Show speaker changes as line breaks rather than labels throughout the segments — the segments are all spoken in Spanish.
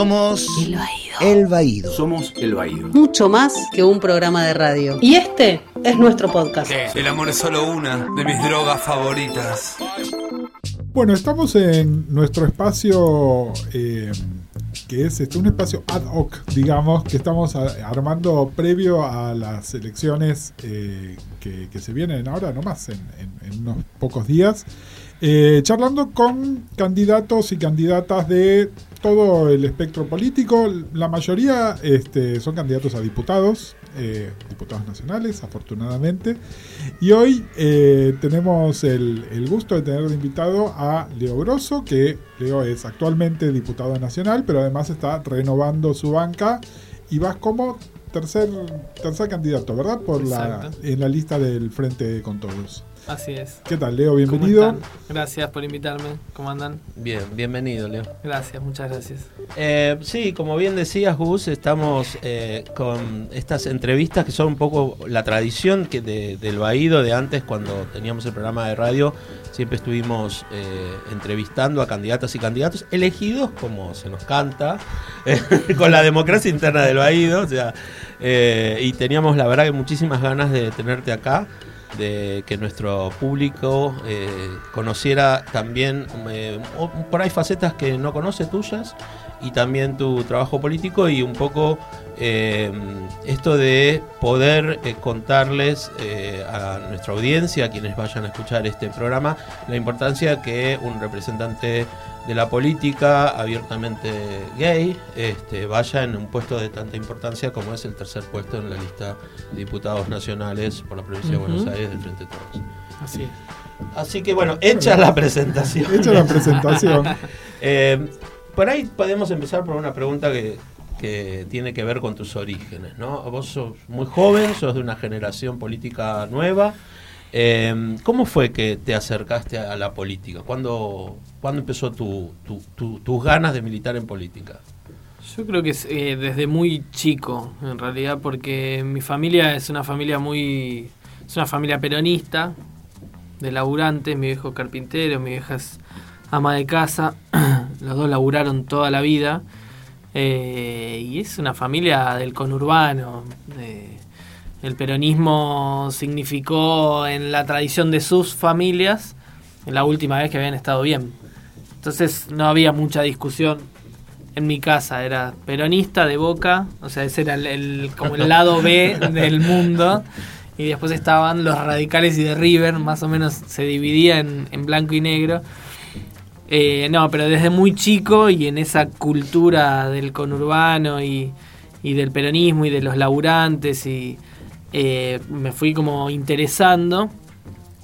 Somos
El Baído.
El Baído.
Somos El Baído.
Mucho más que un programa de radio. Y este es nuestro podcast.
El amor es solo una de mis drogas favoritas.
Bueno, estamos en nuestro espacio, eh, que es este, un espacio ad hoc, digamos, que estamos a- armando previo a las elecciones eh, que, que se vienen ahora nomás, en, en- en unos pocos días, eh, charlando con candidatos y candidatas de todo el espectro político. La mayoría este, son candidatos a diputados, eh, diputados nacionales, afortunadamente. Y hoy eh, tenemos el, el gusto de tener de invitado a Leo Grosso, que Leo es actualmente diputado nacional, pero además está renovando su banca y vas como tercer, tercer candidato, ¿verdad? Por la, en la lista del Frente con Todos.
Así es.
¿Qué tal, Leo?
¿Cómo
Bienvenido.
están? Gracias por invitarme. ¿Cómo andan?
Bien, bienvenido, Leo.
Gracias, muchas gracias.
Eh, sí, como bien decías, Gus, estamos eh, con estas entrevistas que son un poco la tradición que de- del Baído de antes, cuando teníamos el programa de radio, siempre estuvimos eh, entrevistando a candidatas y candidatos elegidos como se nos canta, con la democracia interna del Baído, o sea, eh, y teníamos la verdad que muchísimas ganas de tenerte acá de que nuestro público eh, conociera también eh, por ahí facetas que no conoce tuyas y también tu trabajo político y un poco eh, esto de poder eh, contarles eh, a nuestra audiencia, a quienes vayan a escuchar este programa, la importancia que un representante de la política abiertamente gay este, vaya en un puesto de tanta importancia como es el tercer puesto en la lista de diputados nacionales por la provincia de Buenos. Aires del Frente de Todos.
Así es.
Así que bueno, hecha la presentación.
Hecha la presentación.
Por ahí podemos empezar por una pregunta que, que tiene que ver con tus orígenes, ¿no? Vos sos muy joven, sos de una generación política nueva. Eh, ¿Cómo fue que te acercaste a la política? ¿Cuándo, cuándo empezó tu, tu- tu- tus ganas de militar en política?
Yo creo que eh, desde muy chico, en realidad, porque mi familia es una familia muy. Es una familia peronista, de laburantes, mi viejo carpintero, mi vieja es ama de casa, los dos laburaron toda la vida. eh, y es una familia del conurbano. el peronismo significó en la tradición de sus familias la última vez que habían estado bien. Entonces no había mucha discusión en mi casa. Era peronista de boca, o sea, ese era el, el- como el lado B del mundo. Y después estaban los radicales y de River, más o menos se dividía en, en blanco y negro. Eh, no, pero desde muy chico y en esa cultura del conurbano y, del peronismo y de los laburantes y eh, me fui como interesando.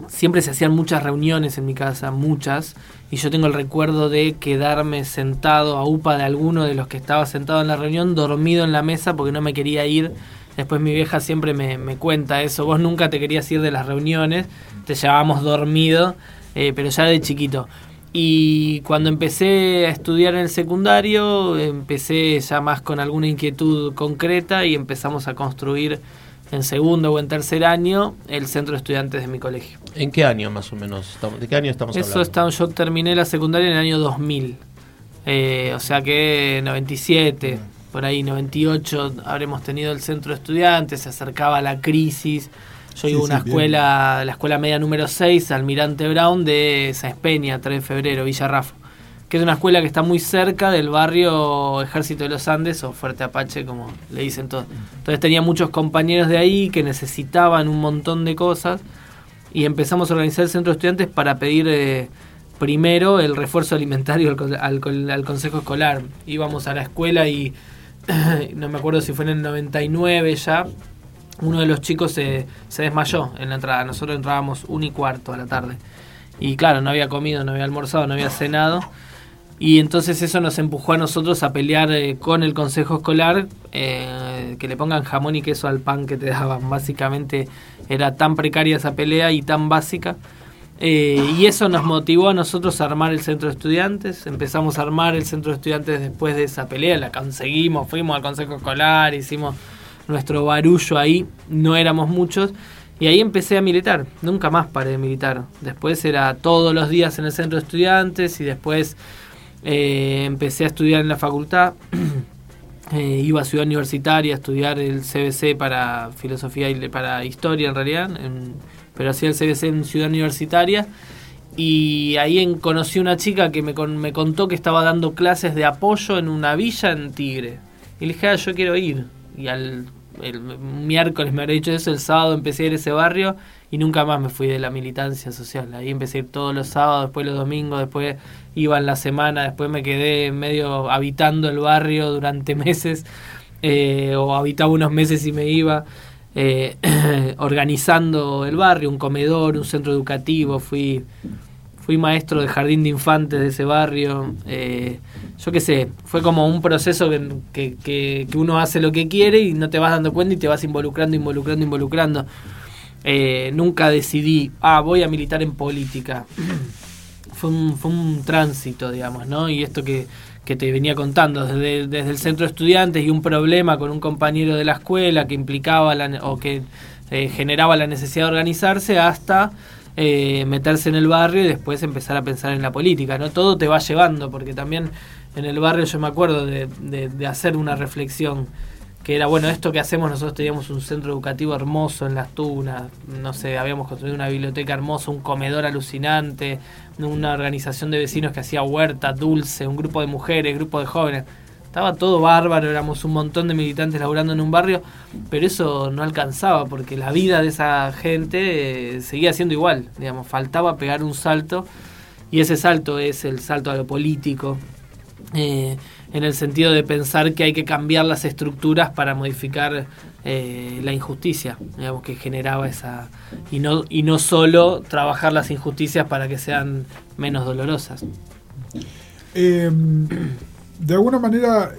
Siempre se hacían muchas reuniones en mi casa, muchas, y yo tengo el recuerdo de quedarme sentado a upa de alguno de los que estaba sentado en la reunión, dormido en la mesa porque no me quería ir. Después mi vieja siempre me, me cuenta eso, vos nunca te querías ir de las reuniones, te llevábamos dormido, eh, pero ya de chiquito. Y cuando empecé a estudiar en el secundario, empecé ya más con alguna inquietud concreta y empezamos a construir en segundo o en tercer año el centro de estudiantes de mi colegio.
¿En qué año más o menos? ¿De qué año estamos
Eso
hablando?
está, yo terminé la secundaria en el año 2000. Eh, o sea que 97, por ahí 98 habremos tenido el centro de estudiantes, se acercaba la crisis. Yo
Sí,
iba a una
sí, bien.
escuela, la escuela media número 6, Almirante Brown de Sáenz Peña, 3 de febrero, Villa Rafa. Que es una escuela que está muy cerca del barrio Ejército de los Andes o Fuerte Apache, como le dicen todos. Entonces tenía muchos compañeros de ahí que necesitaban un montón de cosas y empezamos a organizar el centro de estudiantes para pedir eh, primero el refuerzo alimentario al, al consejo escolar. Íbamos a la escuela y no me acuerdo si fue en el 99 ya. Uno de los chicos se, desmayó en la entrada. Nosotros entrábamos un y cuarto a la tarde. Y claro, no había comido, no había almorzado, no había cenado. Y entonces eso nos empujó a nosotros a pelear eh, con el consejo escolar, eh, que le pongan jamón y queso al pan que te daban. Básicamente era tan precaria esa pelea y tan básica. Eh, y eso nos motivó a nosotros a armar el centro de estudiantes. Empezamos a armar el centro de estudiantes después de esa pelea, la conseguimos, fuimos al consejo escolar, hicimos nuestro barullo ahí, no éramos muchos. Y ahí empecé a militar, nunca más paré de militar. Después era todos los días en el centro de estudiantes y después Eh, empecé a estudiar en la facultad. Eh, iba a Ciudad Universitaria a estudiar el CBC para filosofía y para historia en realidad, pero hacía el CBC en Ciudad Universitaria y ahí conocí una chica que me, me contó que estaba dando clases de apoyo en una villa en Tigre. Y le dije, ah, yo quiero ir. Y al el miércoles me habría dicho eso, el sábado empecé a ir a ese barrio y nunca más me fui de la militancia social. Ahí empecé ir todos los sábados, después los domingos, después iba en la semana, después me quedé medio habitando el barrio durante meses, eh, o habitaba unos meses y me iba. Eh, organizando el barrio, un comedor, un centro educativo, fui fui maestro de jardín de infantes de ese barrio. Eh, yo qué sé, fue como un proceso que, que, uno hace lo que quiere y no te vas dando cuenta y te vas involucrando, involucrando, involucrando. Eh, nunca decidí, ah, voy a militar en política. fue, un, fue un tránsito, digamos, ¿no? Y esto que, que te venía contando, desde, desde el centro de estudiantes y un problema con un compañero de la escuela que implicaba la, o que eh, generaba la necesidad de organizarse hasta eh, meterse en el barrio y después empezar a pensar en la política, ¿no? Todo te va llevando, porque también en el barrio yo me acuerdo de, de, hacer una reflexión que era, bueno, esto que hacemos, nosotros teníamos un centro educativo hermoso en Las Tunas, no sé, habíamos construido una biblioteca hermosa, un comedor alucinante, una organización de vecinos que hacía huerta, dulce, un grupo de mujeres, grupo de jóvenes. Estaba todo bárbaro, éramos un montón de militantes laburando en un barrio, pero eso no alcanzaba porque la vida de esa gente eh, seguía siendo igual, digamos, faltaba pegar un salto y ese salto es el salto a lo político, eh, en el sentido de pensar que hay que cambiar las estructuras para modificar eh, la injusticia, digamos, que generaba esa... Y no, y no solo trabajar las injusticias para que sean menos dolorosas.
De alguna manera,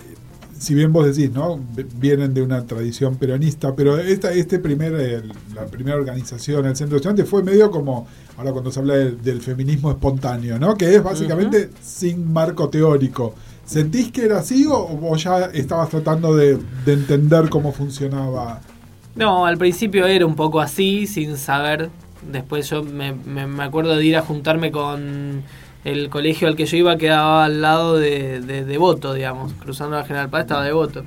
si bien vos decís, ¿no? Vienen de una tradición peronista, pero esta, este primer, la primera organización, el Centro de Estudiantes, fue medio como, ahora cuando se habla del, feminismo espontáneo, ¿no? Que es básicamente sin marco teórico. ¿Sentís que era así o vos ya estabas tratando de, de entender cómo funcionaba?
No, al principio era un poco así, sin saber. Después yo me, me acuerdo de ir a juntarme con el colegio al que yo iba quedaba al lado de, de Devoto, digamos, cruzando la General Paz estaba Devoto.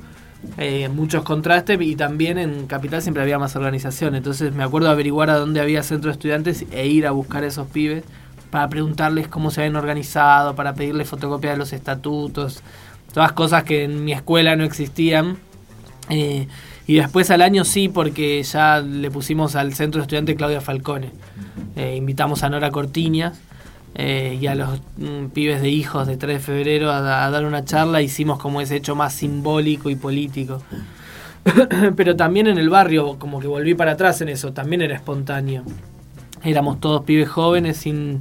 Eh, muchos contrastes y también en Capital siempre había más organización, entonces me acuerdo averiguar a dónde había centro de estudiantes e ir a buscar a esos pibes para preguntarles cómo se habían organizado, para pedirles fotocopia de los estatutos, todas cosas que en mi escuela no existían. Eh, y después al año sí, porque ya le pusimos al centro de estudiantes Claudia Falcone. Eh, invitamos a Nora Cortiñas eh, y a los mm, pibes de hijos de 3 de febrero a, dar una charla, hicimos como ese hecho más simbólico y político. Pero también en el barrio, como que volví para atrás en eso, también era espontáneo. Éramos todos pibes jóvenes, sin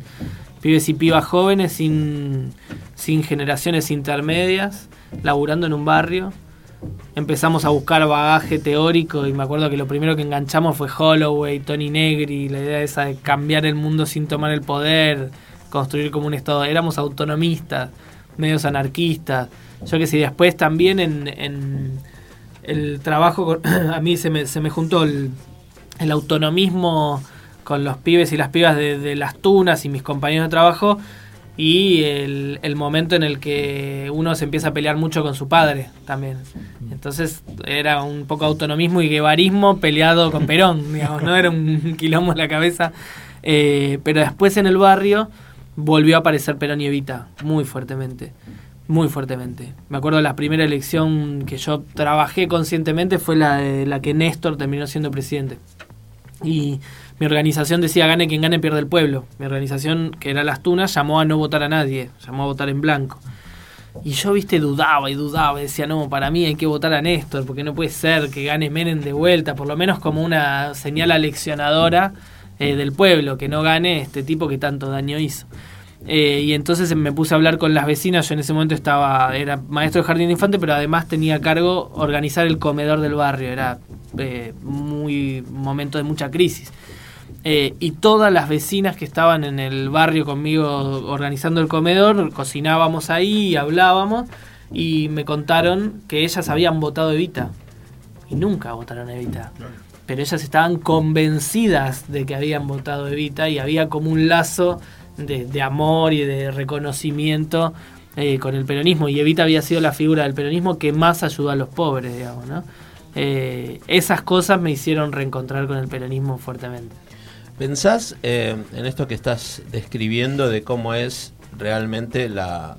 pibes y pibas jóvenes, sin, sin generaciones intermedias, laburando en un barrio. Empezamos a buscar bagaje teórico y me acuerdo que lo primero que enganchamos fue Holloway, Tony Negri, la idea esa de cambiar el mundo sin tomar el poder, construir como un Estado. Éramos autonomistas, medios anarquistas. Yo que sé, después también en, el trabajo, a mí se me, se me juntó el, autonomismo con los pibes y las pibas de, las tunas y mis compañeros de trabajo y el, el, momento en el que uno se empieza a pelear mucho con su padre también. Entonces era un poco autonomismo y guevarismo peleado con Perón, digamos, ¿no? Era un quilombo en la cabeza. Eh, pero después en el barrio volvió a aparecer Perón y Evita muy fuertemente. Muy fuertemente. Me acuerdo la primera elección que yo trabajé conscientemente fue la de la que Néstor terminó siendo presidente. Y mi organización decía gane quien gane pierde el pueblo. Mi organización, que era Las Tunas, llamó a no votar a nadie, llamó a votar en blanco. Y yo, viste, dudaba y dudaba, decía, no, para mí hay que votar a Néstor, porque no puede ser que gane Menem de vuelta, por lo menos como una señal aleccionadora eh, del pueblo, que no gane este tipo que tanto daño hizo. Eh, y entonces me puse a hablar con las vecinas, yo en ese momento estaba, era maestro de jardín de infante, pero además tenía a cargo organizar el comedor del barrio, era eh, muy momento de mucha crisis. y todas las vecinas que estaban en el barrio conmigo organizando el comedor, cocinábamos ahí hablábamos, y me contaron que ellas habían votado Evita. Y nunca votaron Evita pero ellas estaban convencidas de que habían votado Evita y había como un lazo de, amor y de reconocimiento eh, con el peronismo y Evita había sido la figura del peronismo que más ayudó a los pobres, digamos, ¿no? Eh, esas cosas me hicieron reencontrar con el peronismo fuertemente.
¿Pensás eh, en esto que estás describiendo de cómo es realmente la,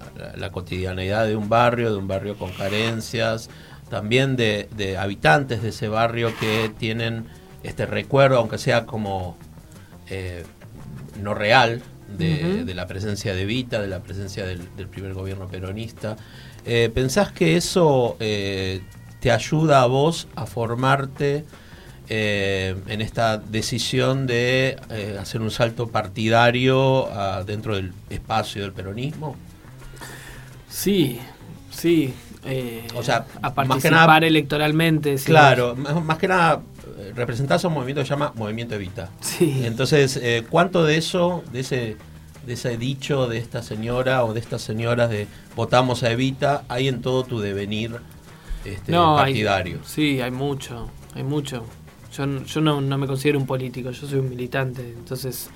cotidianidad de un barrio, de un barrio con carencias, también de, habitantes de ese barrio que tienen este recuerdo, aunque sea como no real, de, la presencia de Vita, de la presencia del, primer gobierno peronista. Eh, ¿Pensás que eso eh, te ayuda a vos a formarte eh, en esta decisión de hacer un salto partidario dentro del espacio del peronismo?
Sí, sí. O sea, a participar electoralmente.
Claro, más que nada representás a un movimiento que se llama Movimiento Evita.
Sí.
Entonces, eh, ¿cuánto de eso, de ese, de ese dicho de esta señora o de estas señoras de votamos a Evita, hay en todo tu devenir este, partidario?
sí, hay mucho, hay mucho. Yo, yo no, no me considero un político, yo soy un militante. Entonces,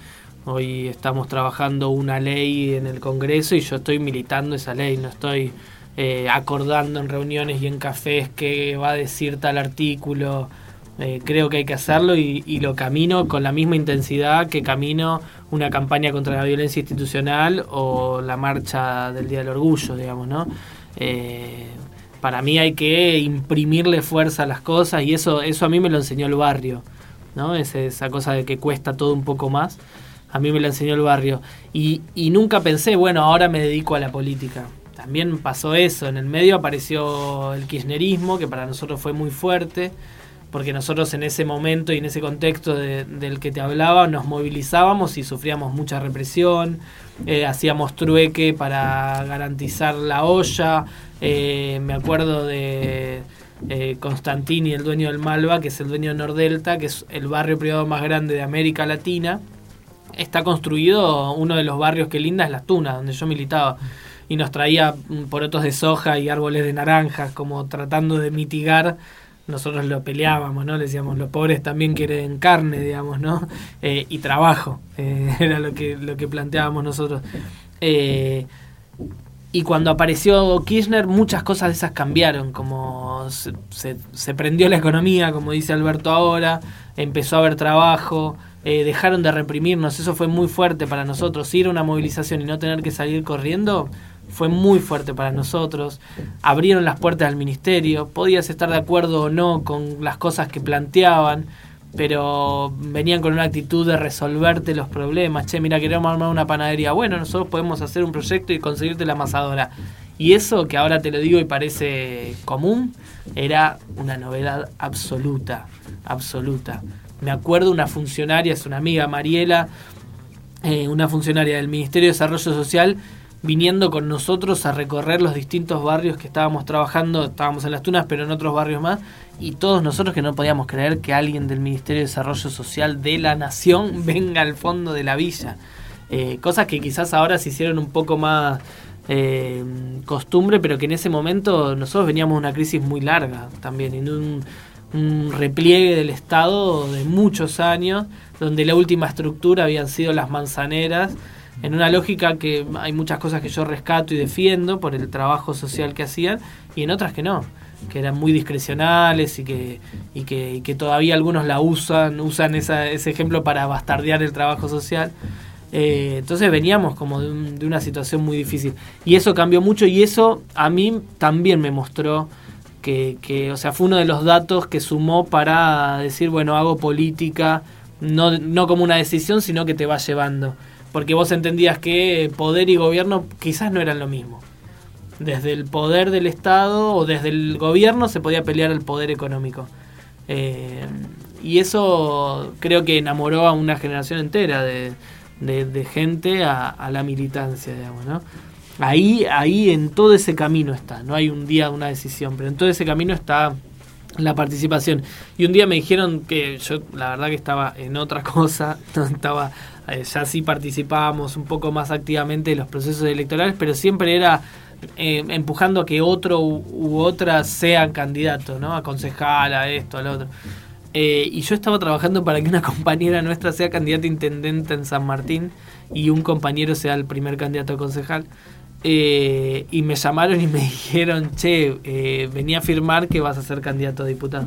hoy estamos trabajando una ley en el Congreso y yo estoy militando esa ley, no estoy... Eh, acordando en reuniones y en cafés que va a decir tal artículo eh, creo que hay que hacerlo y, lo camino con la misma intensidad que camino una campaña contra la violencia institucional o la marcha del Día del Orgullo, digamos, ¿no? Eh, para mí hay que imprimirle fuerza a las cosas y eso, eso a mí me lo enseñó el barrio, ¿no? esa cosa de que cuesta todo un poco más. A mí me lo enseñó el barrio. Y, y nunca pensé, bueno, ahora me dedico a la política. También pasó eso. En el medio apareció el kirchnerismo, que para nosotros fue muy fuerte porque nosotros en ese momento y en ese contexto del que te hablaba nos movilizábamos y sufríamos mucha represión, eh, hacíamos trueque para garantizar la olla, eh, me acuerdo de eh, Constantini, el dueño del Malva, que es el dueño de Nordelta, que es el barrio privado más grande de América Latina, está construido, uno de los barrios que linda es Las Tunas, donde yo militaba y nos traía porotos de soja y árboles de naranjas, como tratando de mitigar nosotros lo peleábamos, ¿no? Le decíamos, los pobres también quieren carne, digamos, ¿no? Eh, y trabajo, eh, era lo que, lo que planteábamos nosotros. Eh, y cuando apareció Kirchner, muchas cosas de esas cambiaron, como se, se, prendió la economía, como dice Alberto ahora, empezó a haber trabajo, dejaron de reprimirnos, eso fue muy fuerte para nosotros, ir a una movilización y no tener que salir corriendo fue muy fuerte para nosotros. Abrieron las puertas al ministerio. Podías estar de acuerdo o no con las cosas que planteaban, pero venían con una actitud de resolverte los problemas. Che, mira, queremos armar una panadería. Bueno, nosotros podemos hacer un proyecto y conseguirte la amasadora. Y eso, que ahora te lo digo y parece común, era una novedad absoluta, absoluta. Me acuerdo una funcionaria, es una amiga, Mariela, eh, una funcionaria del Ministerio de Desarrollo Social, viniendo con nosotros a recorrer los distintos barrios que estábamos trabajando, estábamos en las Tunas, pero en otros barrios más, y todos nosotros que no podíamos creer que alguien del Ministerio de Desarrollo Social de la Nación venga al fondo de la villa. Eh, cosas que quizás ahora se hicieron un poco más eh, costumbre, pero que en ese momento nosotros veníamos de una crisis muy larga también, en un, un repliegue del Estado de muchos años, donde la última estructura habían sido las manzaneras, en una lógica que hay muchas cosas que yo rescato y defiendo por el trabajo social que hacían y en otras que no, que eran muy discrecionales y que, y que, que todavía algunos la usan, usan esa, ese ejemplo para bastardear el trabajo social. Eh, entonces veníamos como de, de, una situación muy difícil. Y eso cambió mucho y eso a mí también me mostró que, que, o sea, fue uno de los datos que sumó para decir, bueno, hago política, no, no como una decisión, sino que te va llevando porque vos entendías que poder y gobierno quizás no eran lo mismo. Desde el poder del Estado o desde el gobierno se podía pelear el poder económico. Eh, y eso creo que enamoró a una generación entera de, gente a, la militancia, digamos, ¿no? Ahí, ahí en todo ese camino está, no hay un día una decisión, pero en todo ese camino está la participación. Y un día me dijeron que yo la verdad que estaba en otra cosa, no estaba eh, ya sí participábamos un poco más activamente en los procesos electorales, pero siempre era eh, empujando a que otro u, otra sean candidatos, ¿no? A concejal, a esto, al otro. Eh, y yo estaba trabajando para que una compañera nuestra sea candidata a intendente en San Martín y un compañero sea el primer candidato a concejal. y me llamaron y me dijeron, che, venía a firmar que vas a ser candidato a diputado.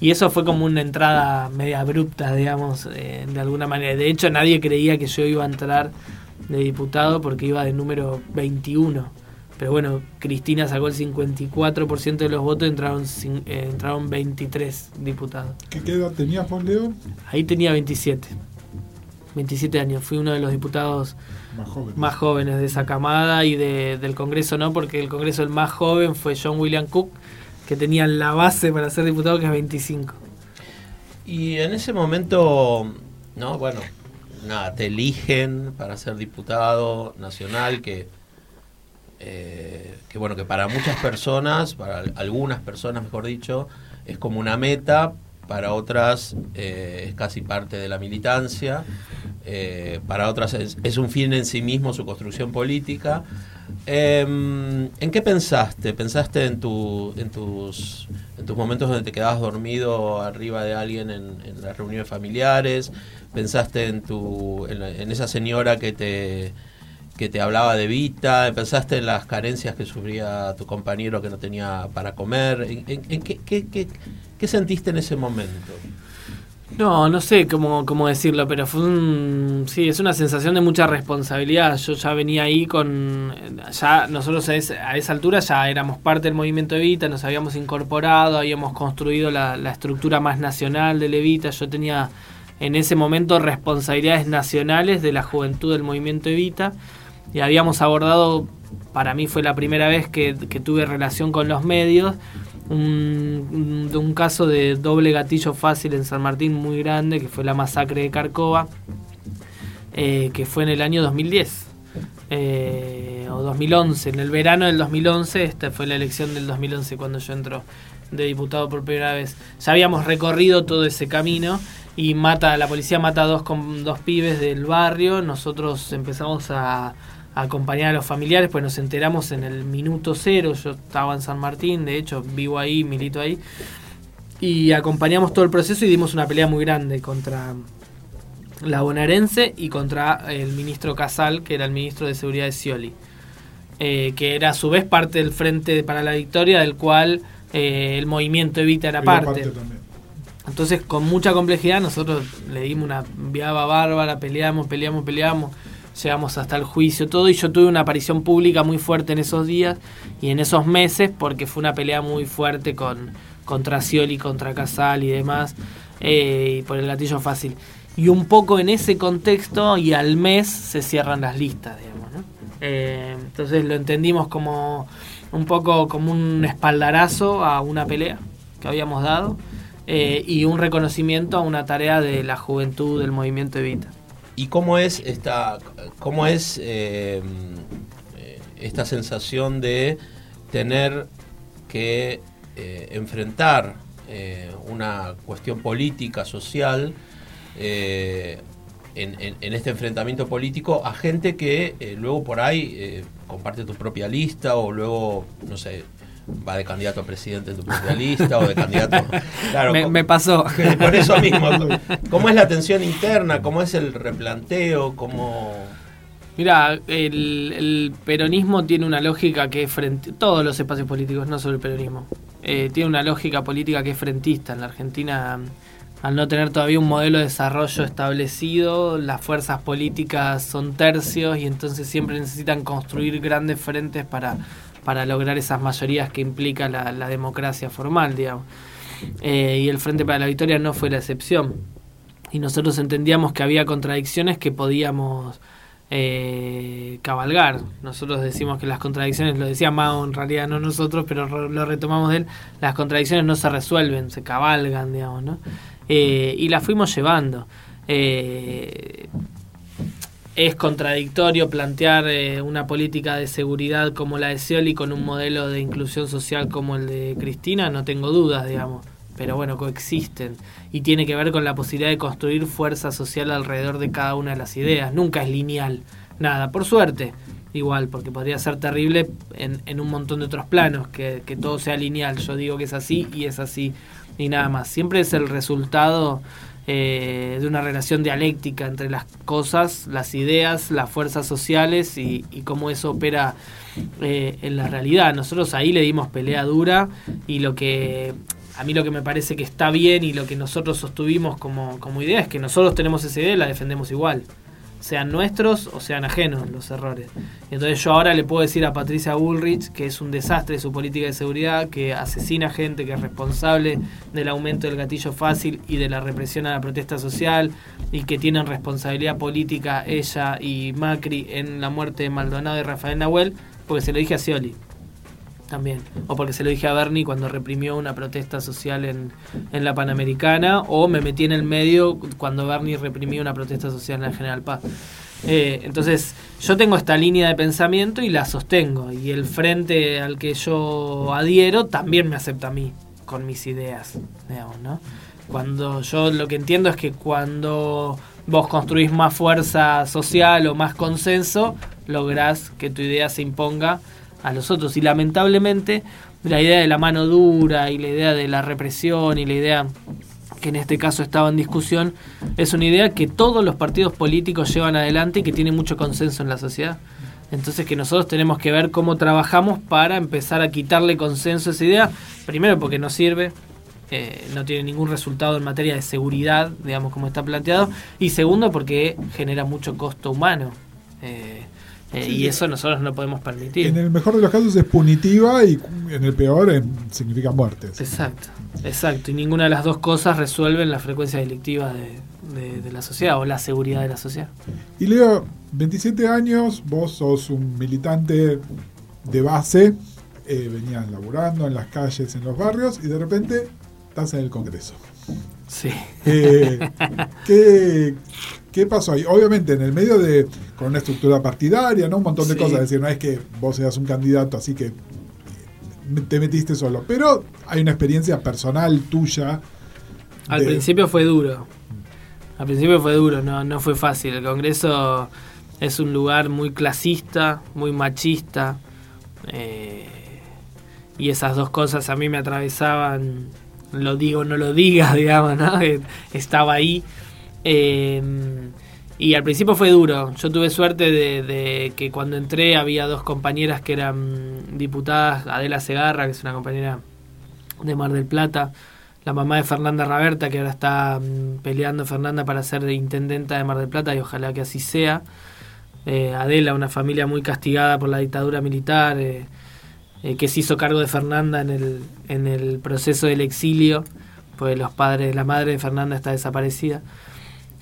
Y eso fue como una entrada media abrupta, digamos, eh, de alguna manera. De hecho, nadie creía que yo iba a entrar de diputado porque iba de número 21. Pero bueno, Cristina sacó el 54% de los votos y entraron, eh, entraron 23 diputados.
¿Qué, edad tenías vos, Leo?
Ahí tenía 27. 27 años. Fui uno de los diputados más jóvenes, de esa camada y de, del Congreso no, porque el Congreso el más joven fue John William Cook que tenían la base para ser diputado, que es 25.
Y en ese momento, no, bueno, nada, te eligen para ser diputado nacional, que, eh, que bueno, que para muchas personas, para algunas personas, mejor dicho, es como una meta, para otras eh, es casi parte de la militancia, eh, para otras es, un fin en sí mismo su construcción política. Em, ¿En qué pensaste? ¿Pensaste en, tu, en, tus, en tus momentos donde te quedabas dormido arriba de alguien en, las reuniones familiares? ¿Pensaste en, tu, en, esa señora que te, que te hablaba de Vita? ¿Pensaste en las carencias que sufría tu compañero que no tenía para comer? ¿En, qué, qué, qué, qué sentiste en ese momento?
No, no sé cómo, cómo decirlo, pero fue un, sí, es una sensación de mucha responsabilidad. Yo ya venía ahí con, ya nosotros a, esa altura ya éramos parte del movimiento Evita, nos habíamos incorporado, habíamos construido la, estructura más nacional de Evita. Yo tenía en ese momento responsabilidades nacionales de la juventud del movimiento Evita y habíamos abordado, para mí fue la primera vez que tuve relación con los medios un, un, caso de doble gatillo fácil en San Martín muy grande, que fue la masacre de Carcova, eh, que fue en el año 2010. Eh, o 2011, en el verano del 2011, esta fue la elección del 2011 cuando yo entro de diputado por primera vez. Ya habíamos recorrido todo ese camino y mata, la policía mata a dos, con, dos pibes del barrio, nosotros empezamos a, acompañar a los familiares, pues nos enteramos en el minuto cero, yo estaba en San Martín, de hecho vivo ahí, milito ahí, y acompañamos todo el proceso y dimos una pelea muy grande contra la bonaerense y contra el ministro Casal, que era el ministro de Seguridad de Scioli, eh, que era a su vez parte del Frente para la Victoria, del cual eh, el movimiento Evita era parte. Entonces, con mucha complejidad, nosotros le dimos una viaba bárbara, peleamos, peleamos, peleamos llegamos hasta el juicio, todo, y yo tuve una aparición pública muy fuerte en esos días y en esos meses, porque fue una pelea muy fuerte con contra Scioli, contra Casal y demás, eh, y por el gatillo fácil. Y un poco en ese contexto y al mes se cierran las listas, digamos. ¿no? Eh, entonces lo entendimos como un poco como un espaldarazo a una pelea que habíamos dado eh, y un reconocimiento a una tarea de la juventud del movimiento Evita.
¿Y cómo es esta, cómo es eh, esta sensación de tener que eh, enfrentar eh, una cuestión política, social, en, en, este enfrentamiento político a gente que luego por ahí comparte tu propia lista o luego, no sé, va de candidato a presidente en tu propia lista o de candidato.
Claro, me, pasó.
Por eso mismo. ¿Cómo es la tensión interna? ¿Cómo es el replanteo? ¿Cómo.?
Mira, el, peronismo tiene una lógica que es frente. Todos los espacios políticos, no solo el peronismo. Eh, tiene una lógica política que es frentista. En la Argentina, al no tener todavía un modelo de desarrollo establecido, las fuerzas políticas son tercios y entonces siempre necesitan construir grandes frentes para para lograr esas mayorías que implica la, democracia formal, digamos. Eh, y el Frente para la Victoria no fue la excepción. Y nosotros entendíamos que había contradicciones que podíamos eh, cabalgar. Nosotros decimos que las contradicciones, lo decía Mao en realidad, no nosotros, pero lo retomamos de él, las contradicciones no se resuelven, se cabalgan, digamos, ¿no? Eh, y las fuimos llevando. Es contradictorio plantear eh, una política de seguridad como la de Scioli con un modelo de inclusión social como el de Cristina, no tengo dudas, digamos. Pero bueno, coexisten. Y tiene que ver con la posibilidad de construir fuerza social alrededor de cada una de las ideas. Nunca es lineal. Nada, por suerte. Igual, porque podría ser terrible en, en un montón de otros planos, que, que todo sea lineal. Yo digo que es así y es así. Y nada más. Siempre es el resultado eh, de una relación dialéctica entre las cosas, las ideas, las fuerzas sociales y, cómo eso opera eh, en la realidad. Nosotros ahí le dimos pelea dura y lo que a mí lo que me parece que está bien y lo que nosotros sostuvimos como, como idea es que nosotros tenemos esa idea y la defendemos igual sean nuestros o sean ajenos los errores. Entonces yo ahora le puedo decir a Patricia Bullrich que es un desastre su política de seguridad, que asesina gente, que es responsable del aumento del gatillo fácil y de la represión a la protesta social y que tienen responsabilidad política ella y Macri en la muerte de Maldonado y Rafael Nahuel, porque se lo dije a Scioli también. O porque se lo dije a Bernie cuando reprimió una protesta social en, en, la Panamericana. O me metí en el medio cuando Bernie reprimió una protesta social en la General Paz. Eh, entonces, yo tengo esta línea de pensamiento y la sostengo. Y el frente al que yo adhiero también me acepta a mí, con mis ideas, digamos, ¿no? Cuando yo lo que entiendo es que cuando vos construís más fuerza social o más consenso, lográs que tu idea se imponga a los otros. Y lamentablemente la idea de la mano dura y la idea de la represión y la idea que en este caso estaba en discusión, es una idea que todos los partidos políticos llevan adelante y que tiene mucho consenso en la sociedad. Entonces que nosotros tenemos que ver cómo trabajamos para empezar a quitarle consenso a esa idea, primero porque no sirve, eh, no tiene ningún resultado en materia de seguridad, digamos como está planteado, y segundo porque genera mucho costo humano. Eh, eh, y eso nosotros no podemos permitir.
En el mejor de los casos es punitiva y en el peor significa muertes.
Exacto, exacto. Y ninguna de las dos cosas resuelven la frecuencia delictiva de, la sociedad o la seguridad de la sociedad.
Y Leo, 27 años, vos sos un militante de base, eh, venías laburando en las calles, en los barrios y de repente estás en el Congreso.
Sí.
Eh, ¿qué, ¿Qué pasó ahí? Obviamente, en el medio de. con una estructura partidaria, ¿no? Un montón de cosas. Es decir, no es que vos seas un candidato, así que te metiste solo. Pero hay una experiencia personal tuya.
Al principio fue duro. Al principio fue duro, no, no fue fácil. El Congreso es un lugar muy clasista, muy machista. Eh, y esas dos cosas a mí me atravesaban, lo digo, no lo digas, digamos, ¿no? Estaba ahí. Em, y al principio fue duro. Yo tuve suerte de, que cuando entré había dos compañeras que eran diputadas, Adela Segarra, que es una compañera de Mar del Plata, la mamá de Fernanda Raberta, que ahora está mm, peleando Fernanda para ser intendenta de Mar del Plata y ojalá que así sea. Eh, Adela, una familia muy castigada por la dictadura militar, eh, eh, que se hizo cargo de Fernanda en el, en el proceso del exilio, pues los padres, la madre de Fernanda está desaparecida.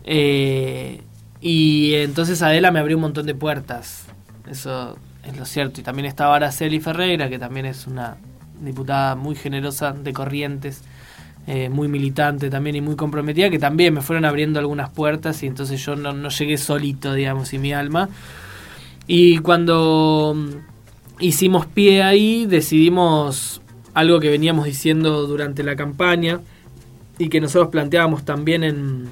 Eh, y entonces Adela me abrió un montón de puertas. Eso es lo cierto. Y también estaba Araceli Ferreira, que también es una diputada muy generosa de Corrientes, eh, muy militante también y muy comprometida, que también me fueron abriendo algunas puertas y entonces yo no, no llegué solito, digamos, y mi alma. Y cuando hicimos pie ahí, decidimos algo que veníamos diciendo durante la campaña y que nosotros planteábamos también en,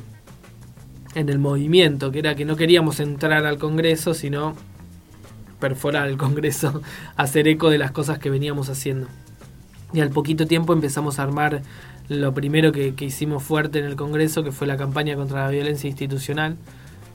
en el movimiento, que era que no queríamos entrar al Congreso, sino perforar el Congreso, hacer eco de las cosas que veníamos haciendo. Y al poquito tiempo empezamos a armar lo primero que, hicimos fuerte en el Congreso, que fue la campaña contra la violencia institucional,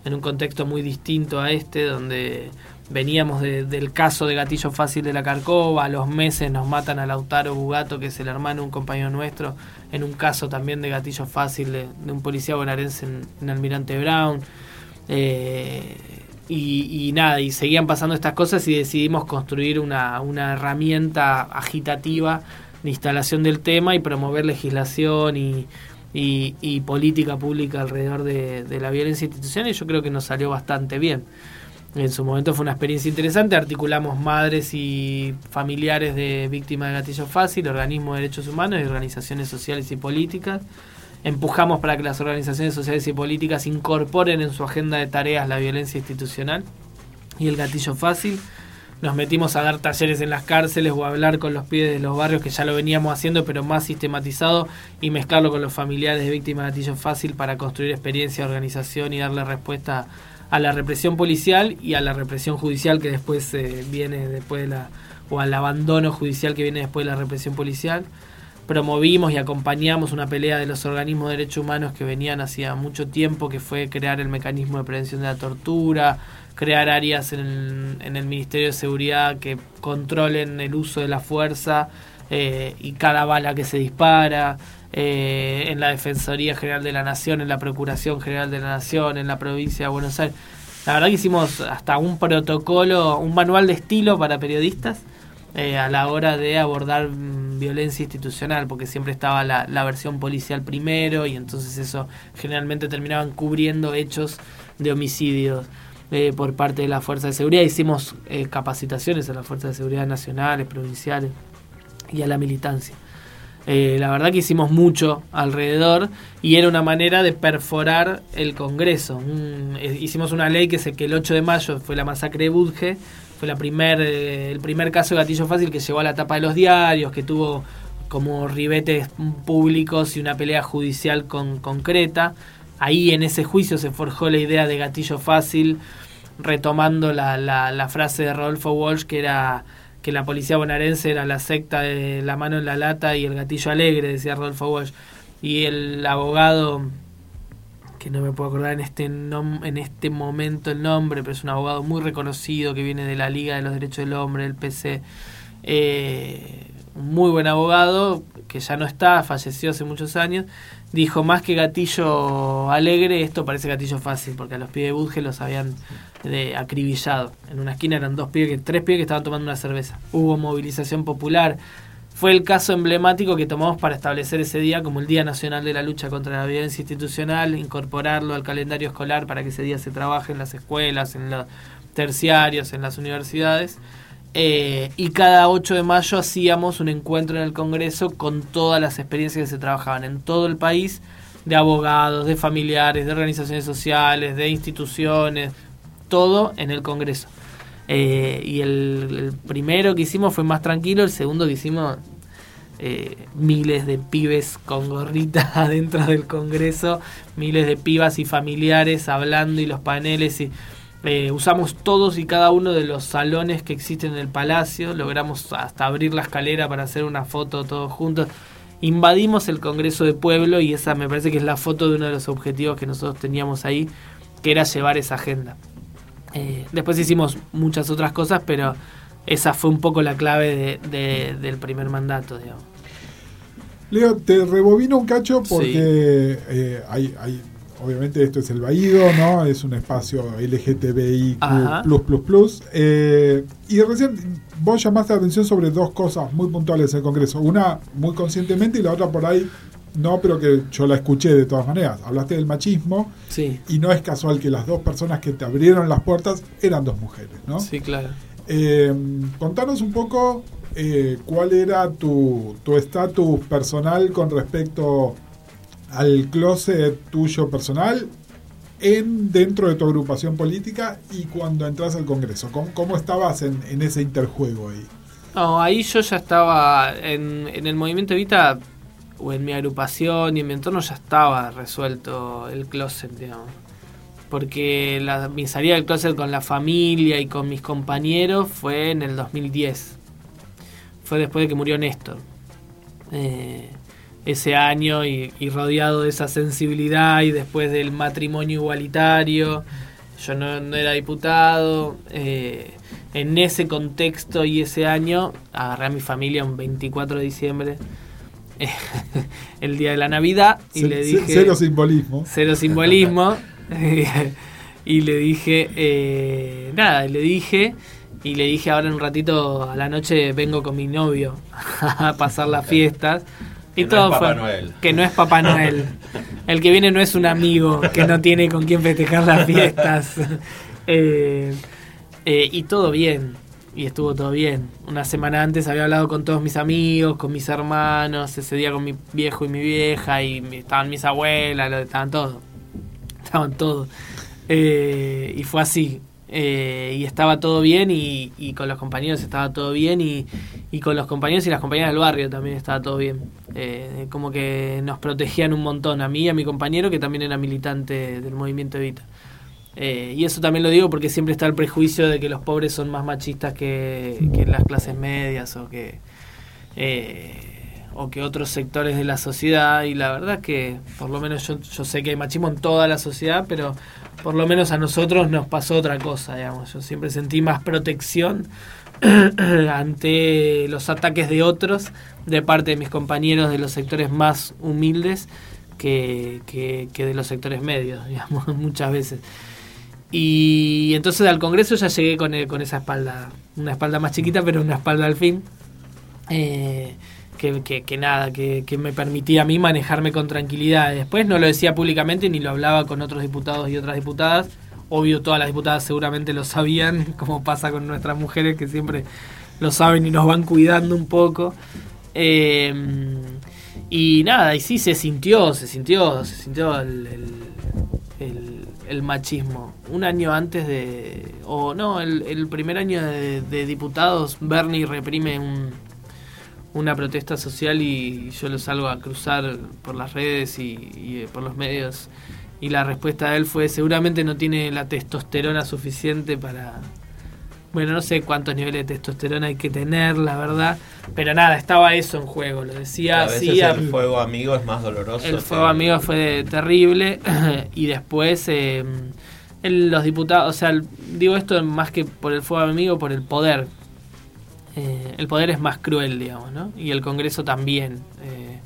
en un contexto muy distinto a este, donde veníamos del caso de Gatillo Fácil de la Carcova, a los meses nos matan a Lautaro Bugato, que es el hermano de un compañero nuestro, en un caso también de Gatillo Fácil de, un policía bonaerense en, Almirante Brown. Eh, y, nada, y seguían pasando estas cosas y decidimos construir una, herramienta agitativa de instalación del tema y promover legislación y, política pública alrededor de, de la violencia institucional y yo creo que nos salió bastante bien. En su momento fue una experiencia interesante, articulamos madres y familiares de víctimas de gatillo fácil, organismos de derechos humanos y organizaciones sociales y políticas. Empujamos para que las organizaciones sociales y políticas incorporen en su agenda de tareas la violencia institucional y el gatillo fácil. Nos metimos a dar talleres en las cárceles o a hablar con los pibes de los barrios que ya lo veníamos haciendo, pero más sistematizado y mezclarlo con los familiares de víctimas de gatillo fácil para construir experiencia, organización y darle respuesta a a la represión policial y a la represión judicial que después eh, viene después de la o al abandono judicial que viene después de la represión policial. Promovimos y acompañamos una pelea de los organismos de derechos humanos que venían hacía mucho tiempo, que fue crear el mecanismo de prevención de la tortura, crear áreas en el, Ministerio de Seguridad que controlen el uso de la fuerza eh, y cada bala que se dispara, eh, en la Defensoría General de la Nación, en la Procuración General de la Nación, en la provincia de Buenos Aires. La verdad que hicimos hasta un protocolo, un manual de estilo para periodistas eh, a la hora de abordar mm, violencia institucional, porque siempre estaba la, versión policial primero y entonces eso generalmente terminaban cubriendo hechos de homicidios eh, por parte de la Fuerza de Seguridad. Hicimos eh, capacitaciones a la Fuerza de Seguridad nacionales, provinciales y a la militancia. Eh, la verdad que hicimos mucho alrededor y era una manera de perforar el Congreso. Eh, hicimos una ley que, se, que el 8 de mayo fue la masacre de Budge, fue la primer, eh, el primer caso de gatillo fácil que llegó a la tapa de los diarios, que tuvo como ribetes públicos y una pelea judicial con, concreta. Ahí en ese juicio se forjó la idea de gatillo fácil, retomando la, la, la frase de Rodolfo Walsh que era que la policía bonaerense era la secta de la mano en la lata y el gatillo alegre, decía Rodolfo Walsh. Y el abogado, que no me puedo acordar en este, en este momento el nombre, pero es un abogado muy reconocido que viene de la Liga de los Derechos del Hombre, el PC. Eh, un muy buen abogado, que ya no está, falleció hace muchos años, dijo más que gatillo alegre, esto parece gatillo fácil, porque a los pies de Budge los habían de acribillado. En una esquina eran dos pibes, tres pibes que estaban tomando una cerveza. Hubo movilización popular. Fue el caso emblemático que tomamos para establecer ese día como el Día Nacional de la Lucha contra la Violencia Institucional, incorporarlo al calendario escolar para que ese día se trabaje en las escuelas, en los terciarios, en las universidades. Eh, y cada 8 de mayo hacíamos un encuentro en el Congreso con todas las experiencias que se trabajaban en todo el país, de abogados, de familiares, de organizaciones sociales, de instituciones, todo en el Congreso. Eh, y el, primero que hicimos fue más tranquilo, el segundo que hicimos eh, miles de pibes con gorritas adentro del Congreso, miles de pibas y familiares hablando y los paneles y eh, usamos todos y cada uno de los salones que existen en el palacio, logramos hasta abrir la escalera para hacer una foto todos juntos. Invadimos el Congreso de Pueblo y esa me parece que es la foto de uno de los objetivos que nosotros teníamos ahí, que era llevar esa agenda. Eh, después hicimos muchas otras cosas, pero esa fue un poco la clave de, del primer mandato, digamos.
Leo, te rebobino un cacho porque eh, hay, hay, obviamente esto es el Baído, ¿no? Es un espacio LGTBI eh, y recién vos llamaste la atención sobre dos cosas muy puntuales en el Congreso. Una muy conscientemente y la otra por ahí no, pero que yo la escuché de todas maneras. Hablaste del machismo
sí.
y no es casual que las dos personas que te abrieron las puertas eran dos mujeres, ¿no?
Sí, claro.
Eh, contanos un poco eh, cuál era tu estatus personal con respecto al closet tuyo personal en dentro de tu agrupación política y cuando entras al Congreso. ¿Cómo, cómo estabas en, ese interjuego ahí?
No, ahí yo ya estaba en, en el movimiento Evita o en mi agrupación y en mi entorno ya estaba resuelto el closet, digamos. Porque la, mi salida del closet con la familia y con mis compañeros fue en el 2010. Fue después de que murió Néstor. Eh, ese año y, y, rodeado de esa sensibilidad y después del matrimonio igualitario. Yo no, no era diputado. Eh, en ese contexto y ese año agarré a mi familia un 24 de diciembre el día de la Navidad y
C
le dije...
Cero simbolismo.
Cero simbolismo. y le dije, eh, nada, le dije, y le dije ahora en un ratito a la noche vengo con mi novio a pasar las fiestas. Y
que
todo
no es Papá
fue
Noel.
que no es Papá Noel. El que viene no es un amigo que no tiene con quién festejar las fiestas. Eh, eh, y todo bien y estuvo todo bien. Una semana antes había hablado con todos mis amigos, con mis hermanos, ese día con mi viejo y mi vieja, y estaban mis abuelas, estaban todos. Estaban todos. Eh, y fue así. Eh, y estaba todo bien, y, y, con los compañeros estaba todo bien, y, y, con los compañeros y las compañeras del barrio también estaba todo bien. Eh, como que nos protegían un montón, a mí y a mi compañero, que también era militante del movimiento Evita. Eh, y eso también lo digo porque siempre está el prejuicio de que los pobres son más machistas que, que las clases medias o que, eh, o que otros sectores de la sociedad y la verdad que por lo menos yo, yo sé que hay machismo en toda la sociedad, pero por lo menos a nosotros nos pasó otra cosa, digamos. Yo siempre sentí más protección ante los ataques de otros de parte de mis compañeros de los sectores más humildes que, que, de los sectores medios, digamos, muchas veces. Y entonces al Congreso ya llegué con, con esa espalda, una espalda más chiquita, pero una espalda al fin. Eh, que, que, que, nada, que, que, me permitía a mí manejarme con tranquilidad. Después no lo decía públicamente ni lo hablaba con otros diputados y otras diputadas. Obvio, todas las diputadas seguramente lo sabían, como pasa con nuestras mujeres que siempre lo saben y nos van cuidando un poco. Eh, y nada, y sí se sintió, se sintió, se sintió el, el, machismo. Un año antes de, o no, el, primer año de, de diputados, Bernie reprime un, una protesta social y yo lo salgo a cruzar por las redes y, y, por los medios. Y la respuesta de él fue seguramente no tiene la testosterona suficiente para bueno no sé cuántos niveles de testosterona hay que tener la verdad pero nada estaba eso en juego lo decía
a veces
así
el fuego amigo es más doloroso
el fuego amigo fue terrible y después eh, los diputados o sea digo esto más que por el fuego amigo por el poder eh, el poder es más cruel, digamos, ¿no? Y el Congreso también. Eh,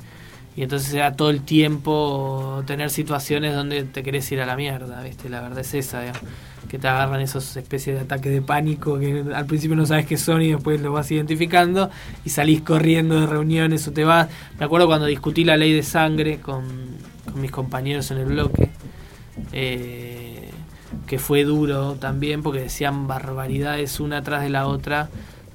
y entonces era todo el tiempo tener situaciones donde te querés ir a la mierda, ¿viste? La verdad es esa, digamos, que te agarran esos especies de ataques de pánico que al principio no sabes qué son y después lo vas identificando y salís corriendo de reuniones o te vas. Me acuerdo cuando discutí la ley de sangre con, con mis compañeros en el bloque. Eh, que fue duro también porque decían barbaridades una tras de la otra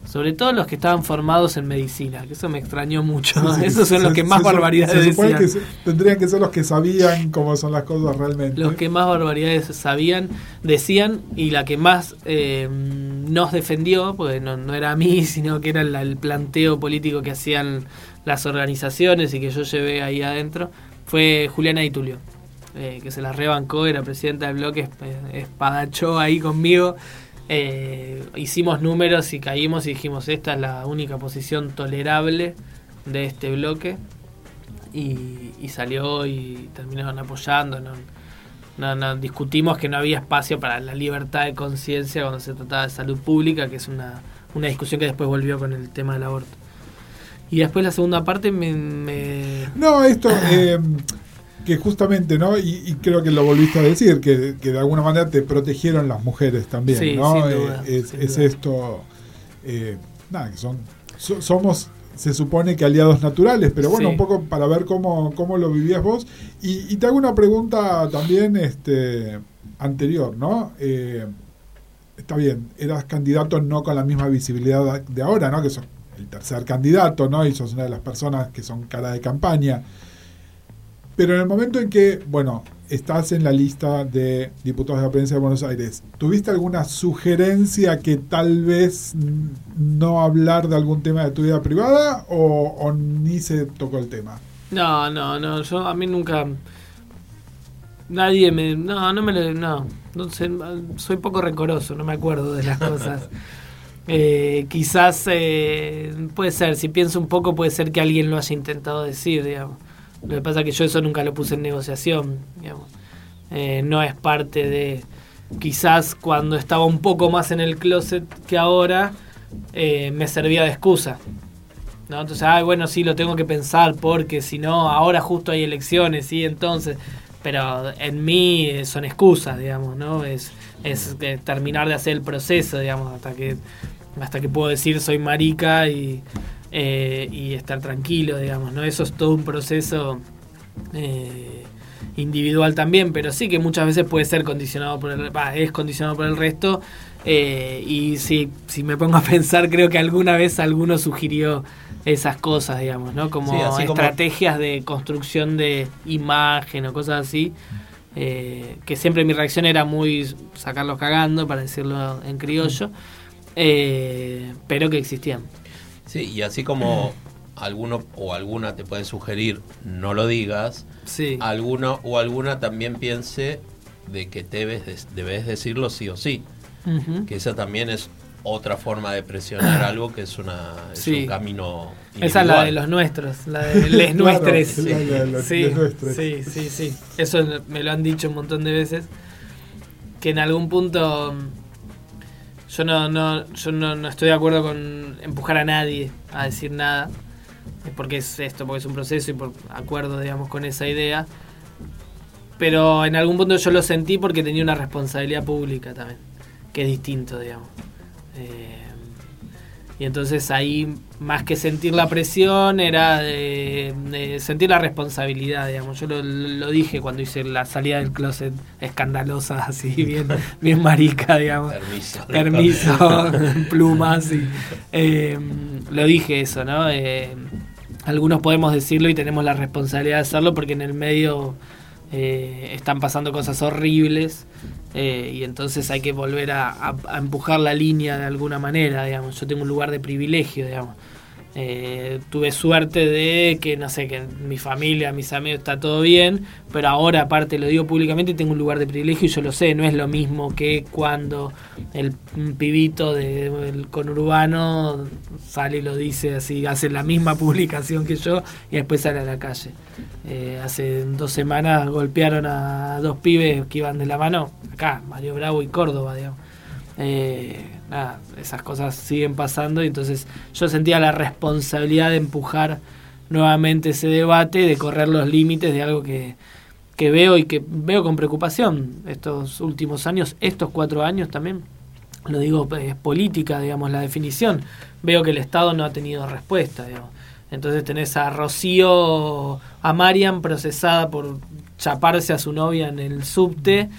sobre todo los que estaban formados en medicina, que eso me extrañó mucho. Sí, Esos son se, los que más se, barbaridades
se supone
decían.
Que tendrían que ser los que sabían cómo son las cosas realmente.
Los que más barbaridades sabían, decían, y la que más eh, nos defendió, porque no, no, era a mí, sino que era el, el, planteo político que hacían las organizaciones y que yo llevé ahí adentro, fue Juliana Di Tulio. Eh, que se la rebancó, era presidenta del bloque, espadachó ahí conmigo eh, hicimos números y caímos y dijimos esta es la única posición tolerable de este bloque y, y salió y terminaron apoyando no, no, no, discutimos que no había espacio para la libertad de conciencia cuando se trataba de salud pública que es una, una discusión que después volvió con el tema del aborto. Y después la segunda parte me... me...
no esto eh, que justamente, ¿no? Y, y, creo que lo volviste a decir, que, que, de alguna manera te protegieron las mujeres también,
sí,
¿no?
Sin duda,
eh, es,
sin
es
duda.
esto, eh, nada, que son, so, somos, se supone que aliados naturales, pero bueno,
Sí.
un poco para ver cómo, cómo lo vivías vos. Y, y te hago una pregunta también este, anterior, ¿no? Eh, está bien, eras candidato no con la misma visibilidad de ahora, ¿no? Que sos el tercer candidato, ¿no? Y sos una de las personas que son cara de campaña. Pero en el momento en que, bueno, estás en la lista de diputados de la provincia de Buenos Aires, ¿tuviste alguna sugerencia que tal vez no hablar de algún tema de tu vida privada o, o ni se tocó el tema?
No, no, no, yo a mí nunca... Nadie me... No, no me lo... No, no sé, soy poco rencoroso, no me acuerdo de las cosas. Eh, quizás eh, puede ser, si pienso un poco, puede ser que alguien lo haya intentado decir, digamos. Lo que pasa es que yo eso nunca lo puse en negociación, digamos. Eh, no es parte de... Quizás cuando estaba un poco más en el closet que ahora, eh, me servía de excusa. ¿no? Entonces, ay, bueno, sí, lo tengo que pensar porque si no, ahora justo hay elecciones, sí, entonces... Pero en mí son excusas, digamos, ¿no? Es, es terminar de hacer el proceso, digamos, hasta que, hasta que puedo decir soy marica y, eh, y estar tranquilo, digamos, ¿no? Eso es todo un proceso eh, individual también, pero sí que muchas veces puede ser condicionado por el, bah, es condicionado por el resto. Eh, y si, si me pongo a pensar, creo que alguna vez alguno sugirió esas cosas, digamos, ¿no? Como
sí,
estrategias
como...
de construcción de imagen o cosas así. Eh, que siempre mi reacción era muy sacarlos cagando, para decirlo en criollo, eh, pero que existían.
Sí, y así como alguno o alguna te puede sugerir no lo digas,
sí.
alguno o alguna también piense de que debes, debes decirlo sí o sí.
Uh -huh.
Que esa también es otra forma de presionar algo que es, una, es
Sí.
un camino
Esa es la de
individual.
los nuestros, la de les
Claro,
nuestres.
es la de los-
sí,
les nuestres.
sí, sí, sí. Eso me lo han dicho un montón de veces. Que en algún punto yo no, no, yo no, no estoy de acuerdo con empujar a nadie a decir nada. Porque es esto, porque es un proceso y por acuerdo, digamos, con esa idea. Pero en algún punto yo lo sentí porque tenía una responsabilidad pública también, que es distinto, digamos. Eh, y entonces ahí, más que sentir la presión, era de, de sentir la responsabilidad, digamos. Yo lo, lo dije cuando hice la salida del closet escandalosa, así, bien, bien marica, digamos.
Permiso.
Permiso, plumas, y, eh, lo dije eso, ¿no? Eh, algunos podemos decirlo y tenemos la responsabilidad de hacerlo porque en el medio eh, están pasando cosas horribles eh, y entonces hay que volver a, a- a empujar la línea de alguna manera, digamos. Yo tengo un lugar de privilegio, digamos. Eh, tuve suerte de que, no sé, que mi familia, mis amigos, está todo bien, pero ahora aparte lo digo públicamente, tengo un lugar de privilegio y yo lo sé, no es lo mismo que cuando el pibito del conurbano sale y lo dice así, hace la misma publicación que yo y después sale a la calle. Eh, hace dos semanas golpearon a dos pibes que iban de la mano, acá, Mario Bravo y Córdoba, digamos. Eh, nada, esas cosas siguen pasando y entonces yo sentía la responsabilidad de empujar nuevamente ese debate, de correr los límites de algo que, que veo y que veo con preocupación estos últimos años, estos cuatro años también. Lo digo, es política, digamos, la definición. Veo que el Estado no ha tenido respuesta, digamos. Entonces tenés a Rocío, a Marian procesada por chaparse a su novia en el subte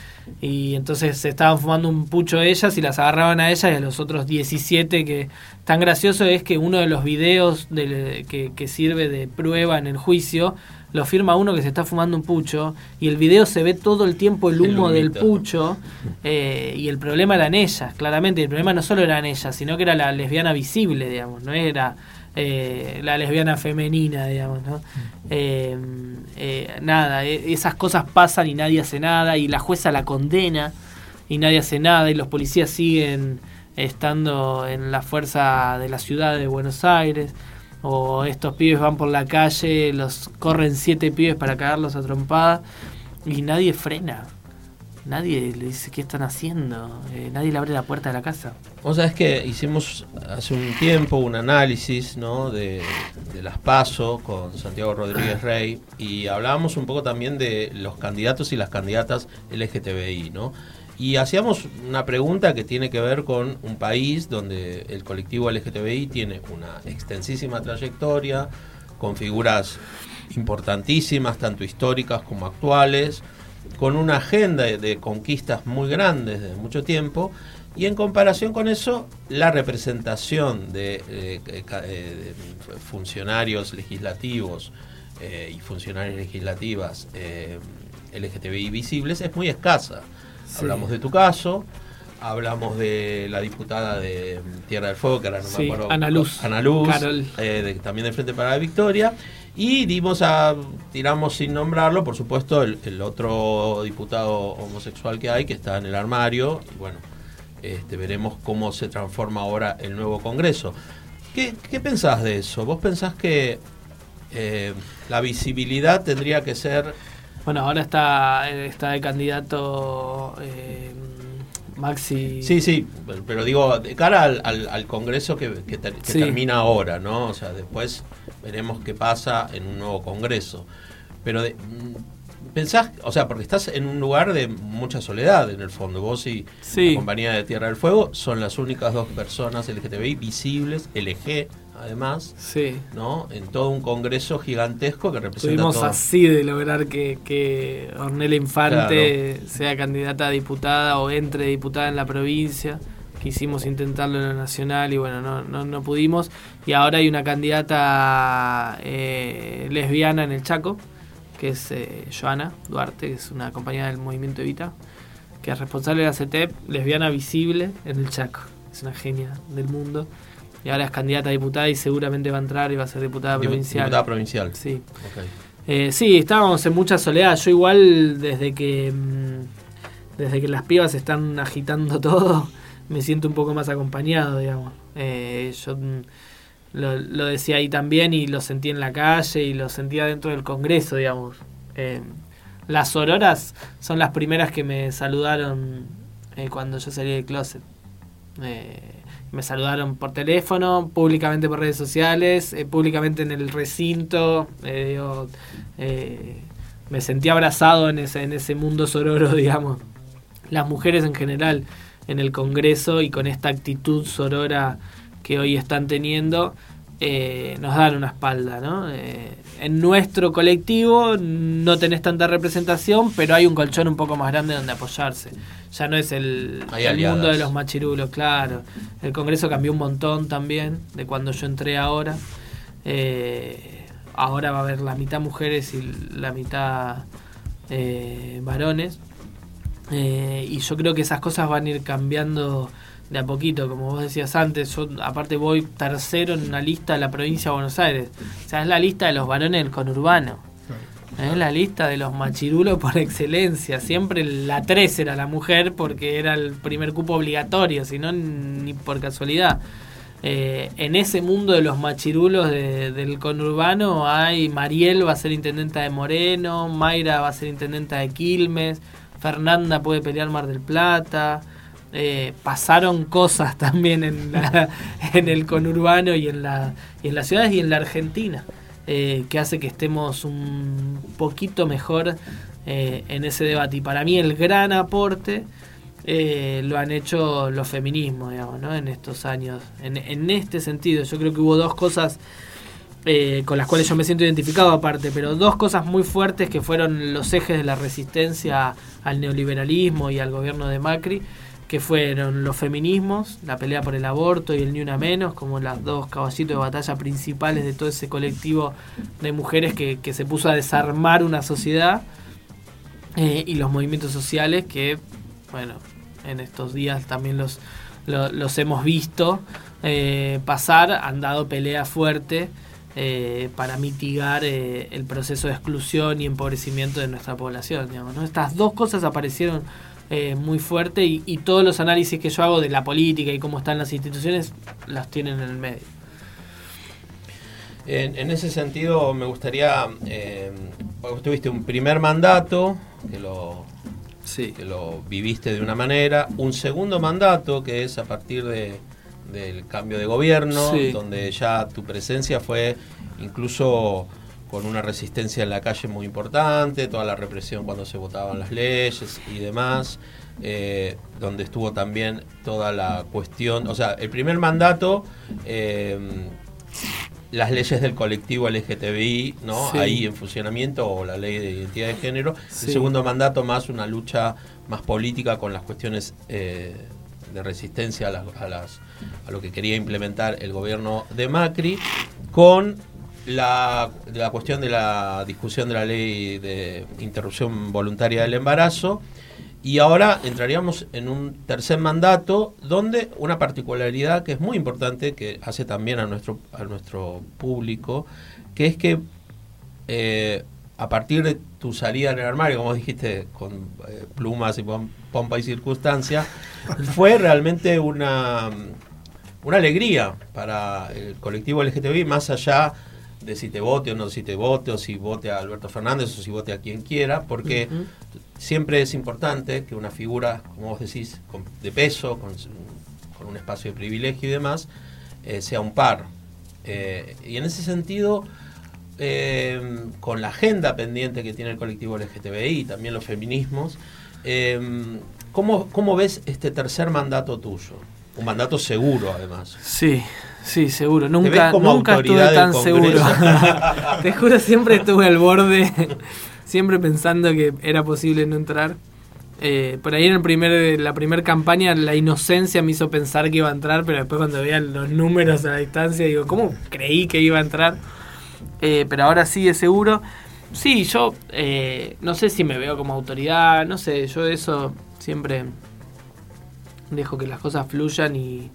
y entonces se estaban fumando un pucho ellas y las agarraban a ellas y a los otros 17 que tan gracioso es que uno de los videos que, que sirve de prueba en el juicio lo firma uno que se está fumando un pucho y el video se ve todo el tiempo el
El
humo del pucho eh, y el problema eran ellas, claramente. El problema no solo eran ellas, sino que era la lesbiana visible, digamos, no era eh, la lesbiana femenina, digamos, ¿no? Eh, eh, nada, eh, esas cosas pasan y nadie hace nada y la jueza la condena y nadie hace nada y los policías siguen estando en la fuerza de la ciudad de Buenos Aires o estos pibes van por la calle, los corren siete pibes para cagarlos a trompada y nadie frena. Nadie le dice qué están haciendo, eh, nadie le abre la puerta de la casa.
Vos sabés que hicimos hace un tiempo un análisis ¿no? de, de las PASO con Santiago Rodríguez Rey y hablábamos un poco también de los candidatos y las candidatas LGTBI, ¿no? Y hacíamos una pregunta que tiene que ver con un país donde el colectivo LGTBI tiene una extensísima trayectoria, con figuras importantísimas, tanto históricas como actuales, con una agenda de, conquistas muy grandes de mucho tiempo, y en comparación con eso, la representación de, eh, eh, eh, de funcionarios legislativos eh, y funcionarias legislativas eh, LGTBI visibles es muy escasa.
Sí.
Hablamos de tu caso, hablamos de la diputada de Tierra del Fuego, que ahora no
Sí,
me acuerdo.
Ana Luz.
Ana Luz, eh, de- también de Frente para la Victoria. Y dimos a, tiramos sin nombrarlo, por supuesto, el, el otro diputado homosexual que hay, que está en el armario. Bueno, este, veremos cómo se transforma ahora el nuevo Congreso. ¿Qué, qué pensás de eso? ¿Vos pensás que eh, la visibilidad tendría que ser
Bueno, ahora está, está de candidato eh, Maxi.
Sí, sí, pero digo, de cara al, al- al Congreso que, que ter- que
Sí.
termina ahora, ¿no? O sea, después veremos qué pasa en un nuevo Congreso. Pero de- mm, pensás, o sea, porque estás en un lugar de mucha soledad en el fondo. Vos y
Sí.
la compañía de Tierra del Fuego son las únicas dos personas LGTBI visibles, LG además,
Sí.
¿no? En todo un Congreso gigantesco que representa
Estuvimos
todo.
así de lograr que, que Ornella Infante sea candidata a diputada o entre diputada en la provincia. Quisimos intentarlo en la nacional y bueno, no, no, no pudimos. Y ahora hay una candidata eh, lesbiana en el Chaco, que es eh, Joana Duarte, que es una compañera del movimiento Evita, que es responsable de la CETEP, lesbiana visible en el Chaco. Es una genia del mundo. Y ahora es candidata a diputada y seguramente va a entrar y va a ser diputada
Dipu-
provincial.
Diputada provincial.
Sí. Eh, sí, estábamos en mucha soledad. Yo igual desde que mm, desde que las pibas están agitando todo, me siento un poco más acompañado, digamos. Eh, yo mm, lo, lo, decía ahí también y lo sentí en la calle y lo sentía dentro del Congreso, digamos. Eh, las auroras son las primeras que me saludaron eh, cuando yo salí del closet. Me saludaron por teléfono, públicamente por redes sociales, públicamente en el recinto. me sentí abrazado en ese, en ese mundo sororo, digamos. Las mujeres en general en el Congreso y con esta actitud sorora que hoy están teniendo, eh, nos dan una espalda, ¿no? Eh, en nuestro colectivo no tenés tanta representación, pero hay un colchón un poco más grande donde apoyarse. Ya no es el, mundo de los machirulos, claro. El Congreso cambió un montón también de cuando yo entré ahora. Eh, ahora va a haber la mitad mujeres y la mitad varones. Y yo creo que esas cosas van a ir cambiando de a poquito, como vos decías antes, yo aparte voy tercero en una lista de la provincia de Buenos Aires. O sea, es la lista de los varones del conurbano. Es la lista de los machirulos por excelencia. Siempre la 3 era la mujer porque era el primer cupo obligatorio, si no, ni por casualidad. Eh, en ese mundo de los machirulos del conurbano hay Mariel va a ser intendenta de Moreno, Mayra va a ser intendenta de Quilmes, Fernanda puede pelear Mar del Plata. Eh, pasaron cosas también en, en el conurbano y en, la, las ciudades y en la Argentina, eh, que hace que estemos un poquito mejor eh, en ese debate. Y para mí el gran aporte lo han hecho los feminismos, digamos, ¿no? en estos años. En, este sentido, yo creo que hubo dos cosas eh, con las cuales yo me siento identificado aparte, pero dos cosas muy fuertes que fueron los ejes de la resistencia al neoliberalismo y al gobierno de Macri, que fueron los feminismos, la pelea por el aborto y el ni una menos, como las dos caballitos de batalla principales de todo ese colectivo de mujeres que, se puso a desarmar una sociedad, eh, y los movimientos sociales que, bueno, en estos días también los, los, hemos visto eh, pasar, han dado pelea fuerte eh, para mitigar el proceso de exclusión y empobrecimiento de nuestra población. Digamos. Estas dos cosas aparecieron eh, muy fuerte y, todos los análisis que yo hago de la política y cómo están las instituciones las tienen en el medio.
En, ese sentido me gustaría, eh, tuviste un primer mandato que lo, que lo viviste de una manera, un segundo mandato que es a partir de del cambio de gobierno, donde ya tu presencia fue incluso con una resistencia en la calle muy importante, toda la represión cuando se votaban las leyes y demás, eh, donde estuvo también toda la cuestión, o sea, el primer mandato, eh, las leyes del colectivo LGTBI, ¿no? Ahí en funcionamiento, o la ley de identidad de género, el segundo mandato más una lucha más política con las cuestiones eh, de resistencia a, las, a lo que quería implementar el gobierno de Macri, con la, la, cuestión de la discusión de la ley de interrupción voluntaria del embarazo. Y ahora entraríamos en un tercer mandato donde una particularidad que es muy importante, que hace también a nuestro, a nuestro público, que es que eh, a partir de tu salida en el armario, como dijiste, con eh, plumas y pompa y circunstancia, fue realmente una, una alegría para el colectivo LGTBI, más allá de si te vote o no si te vote, o si vote a Alberto Fernández o si vote a quien quiera, porque siempre es importante que una figura, como vos decís, de peso, con, un espacio de privilegio y demás, eh, sea un par. Eh, y en ese sentido eh, con la agenda pendiente que tiene el colectivo LGTBI y también los feminismos, eh, ¿cómo, ves este tercer mandato tuyo? Un mandato seguro, además.
Sí, sí, seguro. Nunca, nunca estuve tan seguro. Te juro, siempre estuve al borde, siempre pensando que era posible no entrar. Eh, por ahí en el primer, la primera campaña la inocencia me hizo pensar que iba a entrar, pero después cuando veía los números a la distancia digo, ¿cómo creí que iba a entrar? Eh, pero ahora sí es seguro. Sí, yo eh, no sé si me veo como autoridad, no sé, yo eso siempre dejo que las cosas fluyan y,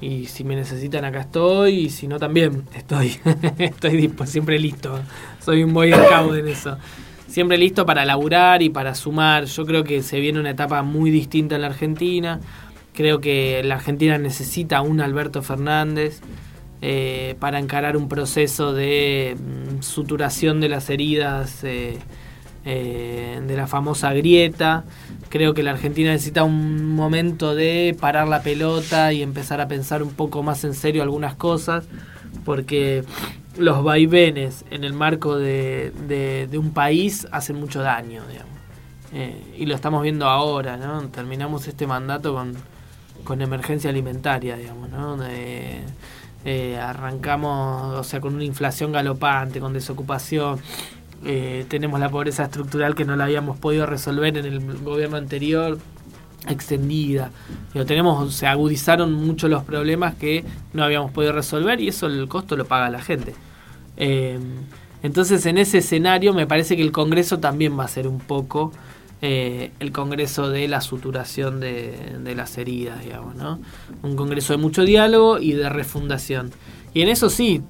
y si me necesitan acá estoy y si no también estoy, estoy siempre listo, soy un boy scout en eso. Siempre listo para laburar y para sumar. Yo creo que se viene una etapa muy distinta en la Argentina Creo que la Argentina necesita un Alberto Fernández eh, para encarar un proceso de mm, suturación de las heridas eh, eh, de la famosa grieta. Creo que la Argentina necesita un momento de parar la pelota y empezar a pensar un poco más en serio algunas cosas, porque los vaivenes en el marco de, de un país hacen mucho daño, digamos. y lo estamos viendo ahora, ¿no? Terminamos este mandato con con emergencia alimentaria, digamos, ¿no? Eh, arrancamos, o sea, con una inflación galopante, con desocupación. Eh, tenemos la pobreza estructural que no la habíamos podido resolver en el gobierno anterior extendida. Tenemos, se agudizaron mucho los problemas que no habíamos podido resolver y eso el costo lo paga la gente. Eh, entonces en ese escenario me parece que el Congreso también va a ser un poco eh, el Congreso de la suturación de, las heridas, digamos, ¿no? Un Congreso de mucho diálogo y de refundación. Y en eso sí,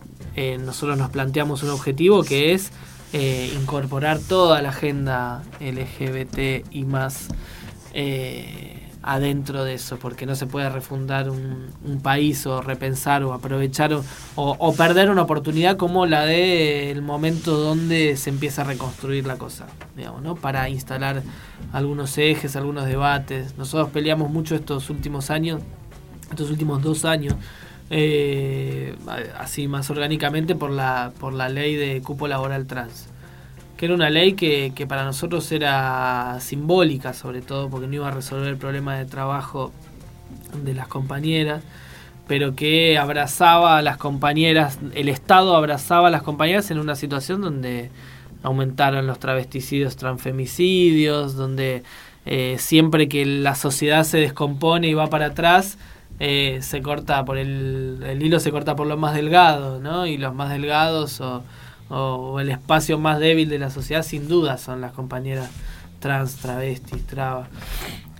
nosotros nos planteamos un objetivo que es eh, incorporar toda la agenda LGBT y más adentro de eso, porque no se puede refundar un, país o repensar o aprovechar o, perder una oportunidad como la del momento donde se empieza a reconstruir la cosa, digamos, ¿no? Para instalar algunos ejes, algunos debates. Nosotros peleamos mucho estos últimos años, estos últimos dos años, eh, así más orgánicamente por la, por la ley de cupo laboral trans. Que era una ley que, que, para nosotros era simbólica, sobre todo porque no iba a resolver el problema de trabajo de las compañeras, pero que abrazaba a las compañeras, el Estado abrazaba a las compañeras en una situación donde aumentaron los travesticidios, transfemicidios, donde eh, siempre que la sociedad se descompone y va para atrás, eh, se corta por el, el hilo se corta por lo más delgado, ¿no? Y los más delgados o o el espacio más débil de la sociedad, sin duda son las compañeras trans, travestis, trabas.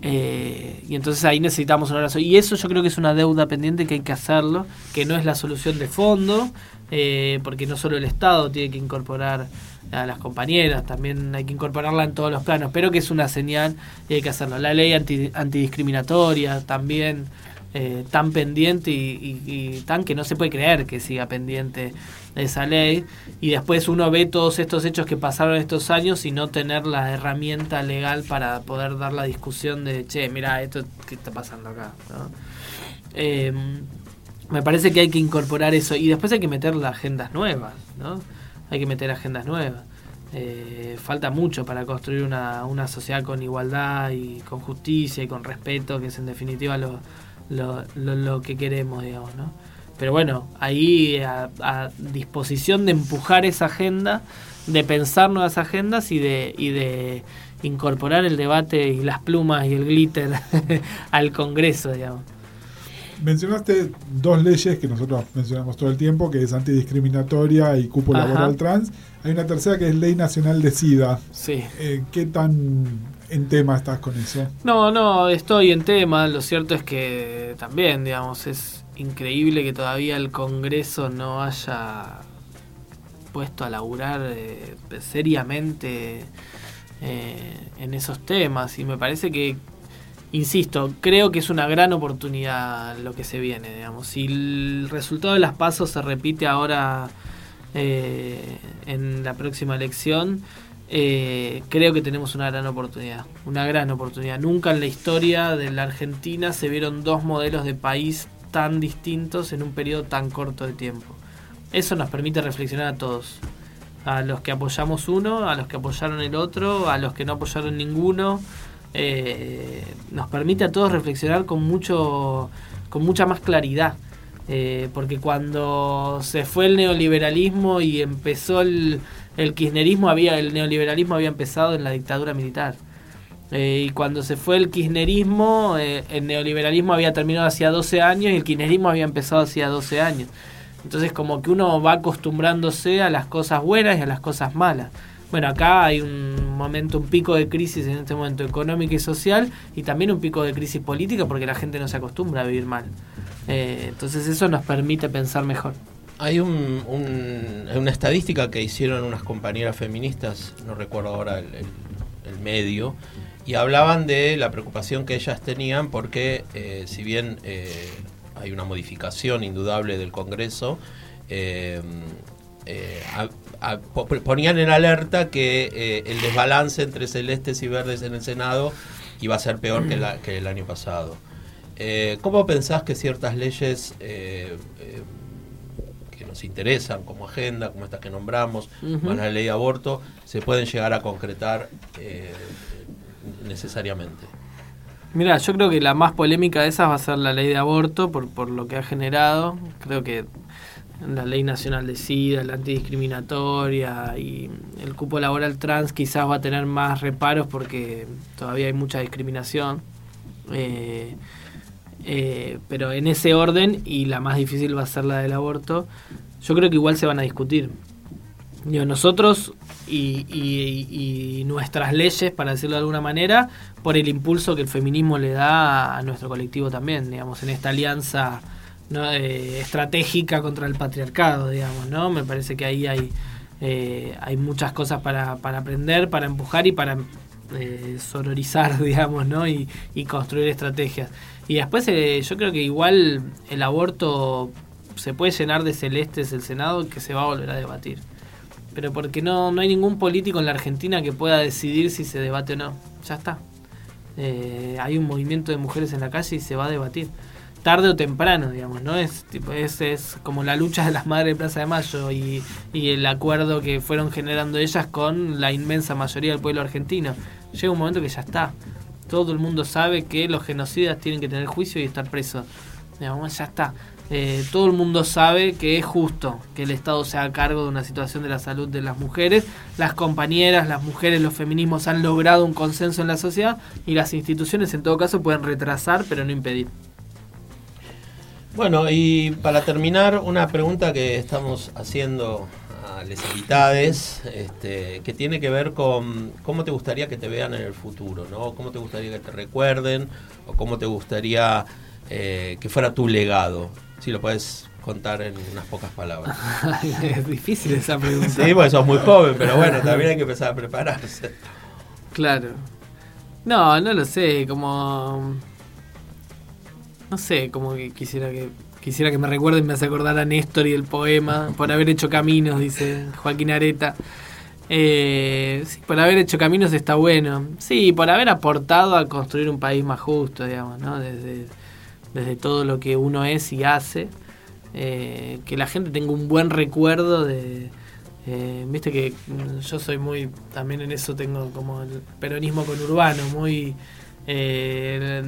Eh, y entonces ahí necesitamos un abrazo. Y eso yo creo que es una deuda pendiente que hay que hacerlo, que no es la solución de fondo, eh, porque no solo el Estado tiene que incorporar a las compañeras, también hay que incorporarla en todos los planos, pero que es una señal y hay que hacerlo. La ley anti, antidiscriminatoria también eh, tan pendiente y, tan que no se puede creer que siga pendiente esa ley y después uno ve todos estos hechos que pasaron estos años y no tener la herramienta legal para poder dar la discusión de, che, mira, esto que está pasando acá. Eh, me parece que hay que incorporar eso y después hay que meter las agendas nuevas, ¿no? Hay que meter agendas nuevas. Eh, falta mucho para construir una, una sociedad con igualdad y con justicia y con respeto, que es en definitiva lo, lo, lo, que queremos, digamos, ¿no? Pero bueno, ahí a, disposición de empujar esa agenda, de pensar nuevas agendas y de, y de incorporar el debate y las plumas y el glitter al Congreso, digamos.
Mencionaste dos leyes que nosotros mencionamos todo el tiempo, que es antidiscriminatoria y cupo laboral trans. Hay una tercera que es Ley Nacional de SIDA.
Sí.
Eh, ¿Qué tan en tema estás con eso?
No, no, estoy en tema. Lo cierto es que también, digamos, es increíble que todavía el Congreso no haya puesto a laburar eh, seriamente eh, en esos temas. Y me parece que, insisto, creo que es una gran oportunidad lo que se viene, digamos. Si el resultado de las pasos se repite ahora eh, en la próxima elección, eh, creo que tenemos una gran oportunidad, una gran oportunidad. Nunca en la historia de la Argentina se vieron dos modelos de país tan distintos en un periodo tan corto de tiempo. Eso nos permite reflexionar a todos, a los que apoyamos uno, a los que apoyaron el otro, a los que no apoyaron ninguno. Eh, nos permite a todos reflexionar con mucho, con mucha más claridad. Eh, porque cuando se fue el neoliberalismo y empezó el, el kirchnerismo había, el neoliberalismo había empezado en la dictadura militar. Eh, y cuando se fue el kirchnerismo, eh, el neoliberalismo había terminado hacía 12 años y el kirchnerismo había empezado hacía 12 años. Entonces como que uno va acostumbrándose a las cosas buenas y a las cosas malas. Bueno, acá hay un momento, un pico de crisis en este momento económico y social y también un pico de crisis política porque la gente no se acostumbra a vivir mal. Eh, entonces eso nos permite pensar mejor.
Hay un, una estadística que hicieron unas compañeras feministas, no recuerdo ahora el, medio, y hablaban de la preocupación que ellas tenían porque eh, si bien eh, hay una modificación indudable del Congreso, eh, ponían en alerta que el desbalance entre celestes y verdes en el Senado iba a ser peor que, que el año pasado. ¿Cómo pensás que ciertas leyes nos interesan como agenda, como esta que nombramos, como la ley de aborto, se pueden llegar a concretar necesariamente.
Mira, yo creo que la más polémica de esas va a ser la ley de aborto por, por lo que ha generado. Creo que la ley nacional de SIDA, la antidiscriminatoria y el cupo laboral trans quizás va a tener más reparos porque todavía hay mucha discriminación. Eh, eh, pero en ese orden, y la más difícil va a ser la del aborto, yo creo que igual se van a discutir. Digo, nosotros y, nuestras leyes, para decirlo de alguna manera, por el impulso que el feminismo le da a nuestro colectivo también, digamos, en esta alianza eh, estratégica contra el patriarcado, digamos, ¿no? Me parece que ahí hay, eh, hay muchas cosas para, para aprender, para empujar y para eh, sororizar, digamos, ¿no? Y, construir estrategias. Y después yo creo que igual el aborto se puede llenar de celestes el Senado que se va a volver a debatir pero porque no, no hay ningún político en la Argentina que pueda decidir si se debate o no. Ya está. Eh, hay un movimiento de mujeres en la calle y se va a debatir. Tarde o temprano, digamos, ¿no? Es, tipo, es, es como la lucha de las madres de Plaza de Mayo y, y el acuerdo que fueron generando ellas con la inmensa mayoría del pueblo argentino. Llega un momento que ya está. Todo el mundo sabe que los genocidas tienen que tener juicio y estar presos. Digamos, ya está. Eh, todo el mundo sabe que es justo que el Estado se haga cargo de una situación de la salud de las mujeres. Las compañeras, las mujeres, los feminismos han logrado un consenso en la sociedad y las instituciones en todo caso pueden retrasar pero no impedir.
Bueno, y para terminar, una pregunta que estamos haciendo a las invitadas, este, que tiene que ver con cómo te gustaría que te vean en el futuro, ¿no? Cómo te gustaría que te recuerden o cómo te gustaría eh, que fuera tu legado. Si lo puedes contar en unas pocas palabras.
es difícil esa pregunta.
Sí, porque sos muy joven, pero bueno, también hay que empezar a prepararse.
Claro. No, no lo sé, como... No sé, como que quisiera que quisiera que me recuerden, me hace acordar a Néstor y el poema, por haber hecho caminos, dice Joaquín Areta. Eh, sí, por haber hecho caminos está bueno. Sí, por haber aportado a construir un país más justo, digamos, ¿no? Desde, desde todo lo que uno es y hace, eh, que la gente tenga un buen recuerdo de... Eh, viste que yo soy muy, también en eso tengo como el peronismo con urbano, muy... Eh,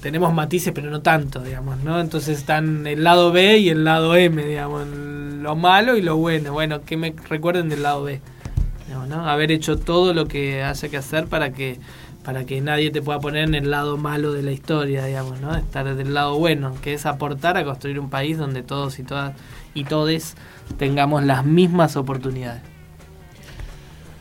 tenemos matices pero no tanto, digamos, ¿no? Entonces están el lado B y el lado M, digamos, lo malo y lo bueno. Bueno, que me recuerden del lado B, digamos, ¿no? Haber hecho todo lo que haya que hacer para que para que nadie te pueda poner en el lado malo de la historia, digamos, ¿no? Estar del lado bueno, que es aportar a construir un país donde todos y todas y todes tengamos las mismas oportunidades.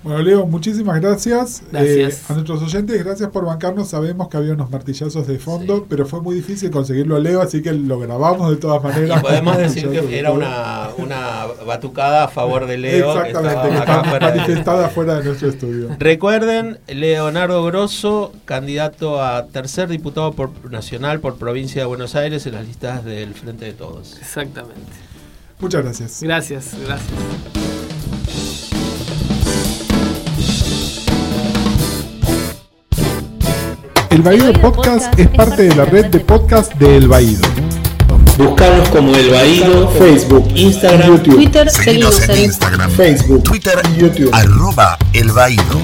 Bueno, Leo, muchísimas gracias. Eh, a nuestros oyentes, gracias por bancarnos. Sabemos que había unos martillazos de fondo, pero fue muy difícil conseguirlo, Leo, así que lo grabamos de todas maneras.
podemos decir que era una, una, batucada a favor de Leo.
Exactamente, que estaba manifestada fuera de nuestro estudio.
Recuerden, Leonardo Grosso, candidato a tercer diputado por, nacional por provincia de Buenos Aires en las listas del Frente de Todos.
Exactamente.
Muchas gracias.
Gracias, gracias.
El Baído Podcast es parte de la red de podcast de El Baído.
Buscarnos como El Baído, Facebook, Instagram,
YouTube. Twitter, seguimos en Instagram,
Facebook, Twitter y YouTube.
Arroba El Baído.